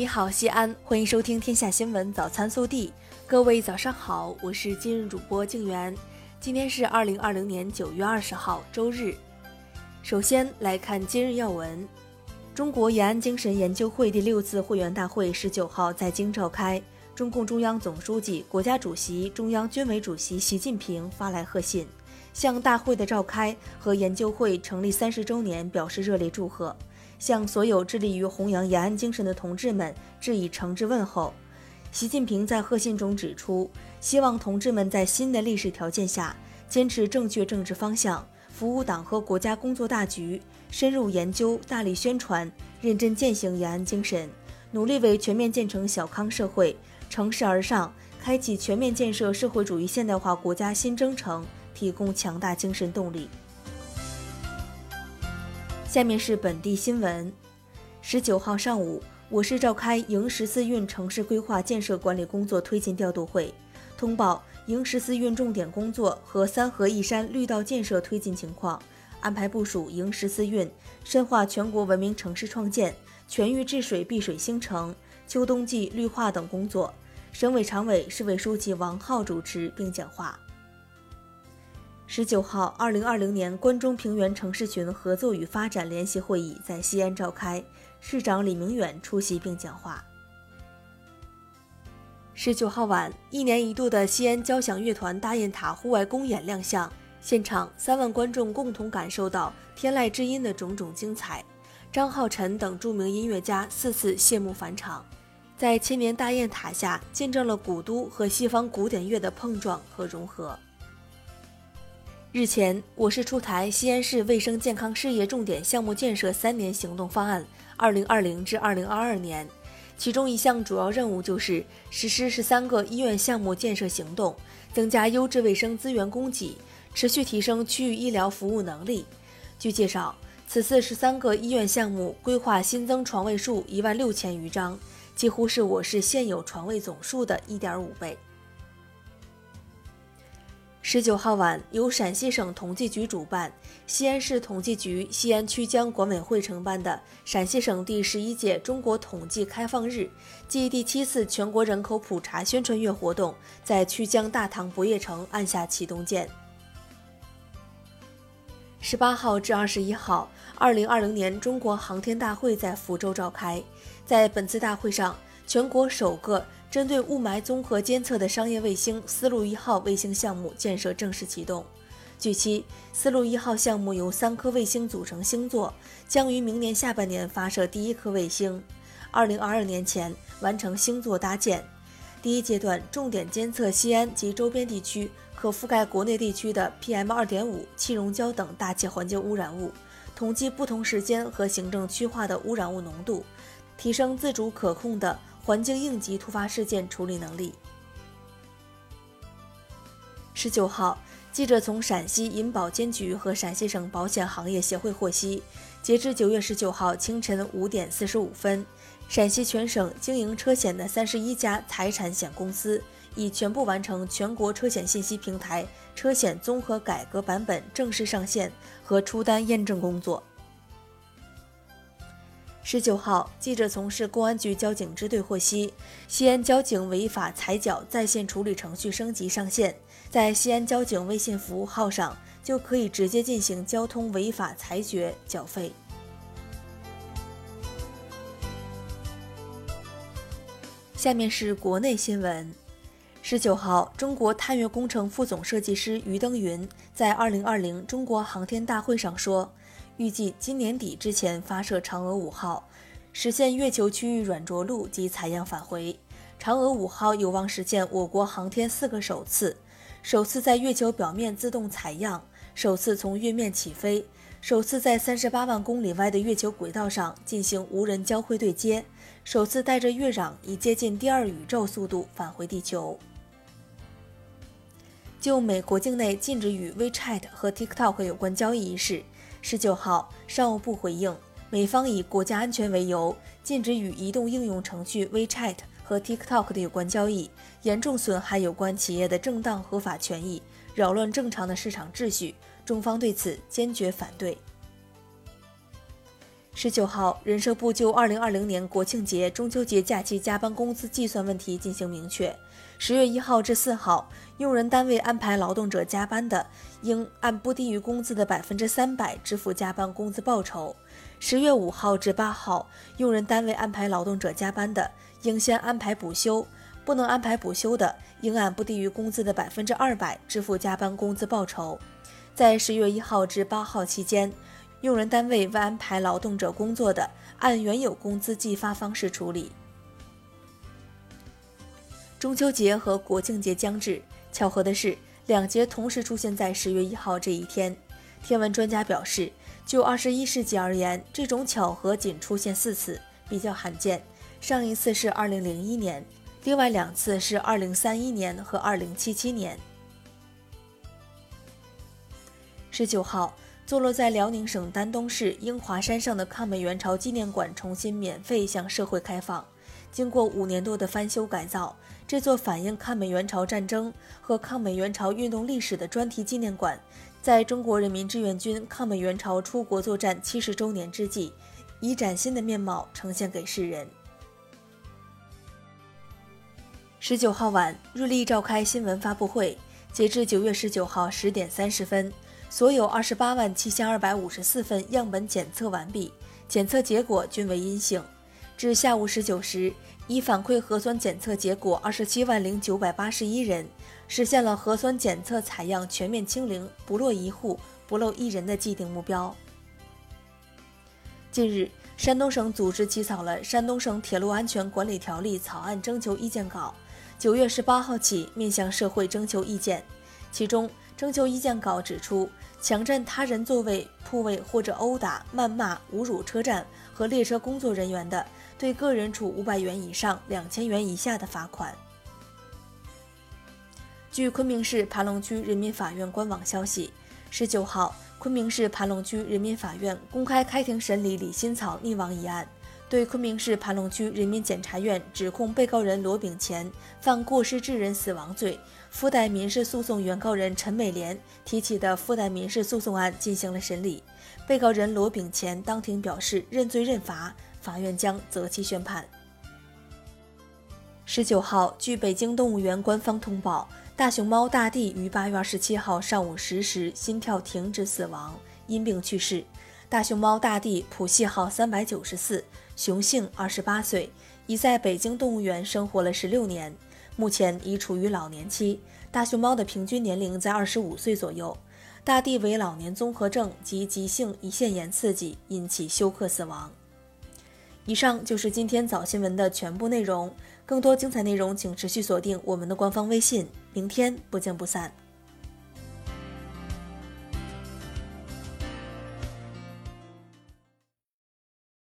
你好，西安，欢迎收听《天下新闻早餐速递》。各位早上好，我是今日主播静媛。今天是二零二零年九月二十号，周日。首先来看今日要闻：中国延安精神研究会第六次会员大会十九号在京召开，中共中央总书记、国家主席、中央军委主席习近平发来贺信，向大会的召开和研究会成立三十周年表示热烈祝贺。向所有致力于弘扬延安精神的同志们致以诚挚问候。习近平在贺信中指出，希望同志们在新的历史条件下，坚持正确政治方向，服务党和国家工作大局，深入研究、大力宣传、认真践行延安精神，努力为全面建成小康社会、乘势而上、开启全面建设社会主义现代化国家新征程提供强大精神动力。下面是本地新闻。十九号上午，我市召开迎十四运城市规划建设管理工作推进调度会，通报迎十四运重点工作和三河一山绿道建设推进情况，安排部署迎十四运深化全国文明城市创建、全域治水碧水兴城、秋冬季绿化等工作。省委常委、市委书记王浩主持并讲话。十九号，二零二零年关中平原城市群合作与发展联席会议在西安召开，市长李明远出席并讲话。十九号晚，一年一度的西安交响乐团大雁塔户外公演亮相，现场三万观众共同感受到天籁之音的种种精彩。张浩辰等著名音乐家四次谢幕返场，在千年大雁塔下，见证了古都和西方古典乐的碰撞和融合。日前，我市出台西安市卫生健康事业重点项目建设三年行动方案（二零二零至二零二二年），其中一项主要任务就是实施十三个医院项目建设行动，增加优质卫生资源供给，持续提升区域医疗服务能力。据介绍，此次十三个医院项目规划新增床位数一万六千余张，几乎是我市现有床位总数的一点五倍。十九号晚，由陕西省统计局主办、西安市统计局西安曲江管委会承办的陕西省第十一届中国统计开放日暨第七次全国人口普查宣传月活动在曲江大唐不夜城按下启动键。十八号至二十一号，二零二零年中国航天大会在福州召开，在本次大会上，全国首个。针对雾霾综合监测的商业卫星“丝路一号”卫星项目建设正式启动。据悉，“丝路一号”项目由三颗卫星组成星座，将于明年下半年发射第一颗卫星，二零二二年前完成星座搭建。第一阶段重点监测西安及周边地区可覆盖国内地区的 PM 二点五、气溶胶等大气环境污染物，统计不同时间和行政区划的污染物浓度，提升自主可控的。环境应急突发事件处理能力。十九号，记者从陕西银保监局和陕西省保险行业协会获悉，截至九月十九号清晨五点四十五分，陕西全省经营车险的三十一家财产险公司已全部完成全国车险信息平台车险综合改革版本正式上线和出单验证工作。十九号，记者从市公安局交警支队获悉，西安交警违法踩缴在线处理程序升级上线，在西安交警微信服务号上就可以直接进行交通违法裁决缴费。下面是国内新闻。十九号，中国探月工程副总设计师于登云在二零二零中国航天大会上说。预计今年底之前发射嫦娥五号，实现月球区域软着陆及采样返回。嫦娥五号有望实现我国航天四个首次：首次在月球表面自动采样，首次从月面起飞，首次在三十八万公里外的月球轨道上进行无人交会对接，首次带着月壤以接近第二宇宙速度返回地球。就美国境内禁止与 WeChat 和 TikTok 有关交易一事。十九号，商务部回应，美方以国家安全为由，禁止与移动应用程序 WeChat 和 TikTok 的有关交易，严重损害有关企业的正当合法权益，扰乱正常的市场秩序。中方对此坚决反对。十九号，人社部就二零二零年国庆节、中秋节假期加班工资计算问题进行明确。十月一号至四号，用人单位安排劳动者加班的，应按不低于工资的百分之三百支付加班工资报酬。十月五号至八号，用人单位安排劳动者加班的，应先安排补休；不能安排补休的，应按不低于工资的百分之二百支付加班工资报酬。在十月一号至八号期间，用人单位未安排劳动者工作的，按原有工资计发方式处理。中秋节和国庆节将至，巧合的是，两节同时出现在十月一号这一天。天文专家表示，就二十一世纪而言，这种巧合仅出现四次，比较罕见。上一次是二零零一年，另外两次是二零三一年和二零七七年。十九号，坐落在辽宁省丹东市英华山上的抗美援朝纪念馆重新免费向社会开放。经过五年多的翻修改造，这座反映抗美援朝战争和抗美援朝运动历史的专题纪念馆，在中国人民志愿军抗美援朝出国作战七十周年之际，以崭新的面貌呈现给世人。十九号晚，瑞丽召开新闻发布会，截至九月十九号十点三十分，所有二十八万七千二百五十四份样本检测完毕，检测结果均为阴性。至下午十九时，已反馈核酸检测结果二十七万零九百八十一人，实现了核酸检测采样全面清零、不落一户、不漏一人的既定目标。近日，山东省组织起草了《山东省铁路安全管理条例》草案征求意见稿，九月十八号起面向社会征求意见。其中，征求意见稿指出，强占他人座位、铺位或者殴打、谩骂、侮辱车站和列车工作人员的。对个人处五百元以上两千元以下的罚款。据昆明市盘龙区人民法院官网消息，十九号，昆明市盘龙区人民法院公开开庭审理李新草溺亡一案，对昆明市盘龙区人民检察院指控被告人罗炳乾犯过失致人死亡罪，附带民事诉讼原告人陈美莲提起的附带民事诉讼案进行了审理。被告人罗炳乾当庭表示认罪认罚。法院将择期宣判。十九号，据北京动物园官方通报，大熊猫大地于八月二十七号上午十时心跳停止死亡，因病去世。大熊猫大地谱系号三百九十四，雄性，二十八岁，已在北京动物园生活了十六年，目前已处于老年期。大熊猫的平均年龄在二十五岁左右。大地为老年综合症及急性胰腺炎刺激引起休克死亡。以上就是今天早新闻的全部内容。更多精彩内容，请持续锁定我们的官方微信。明天不见不散。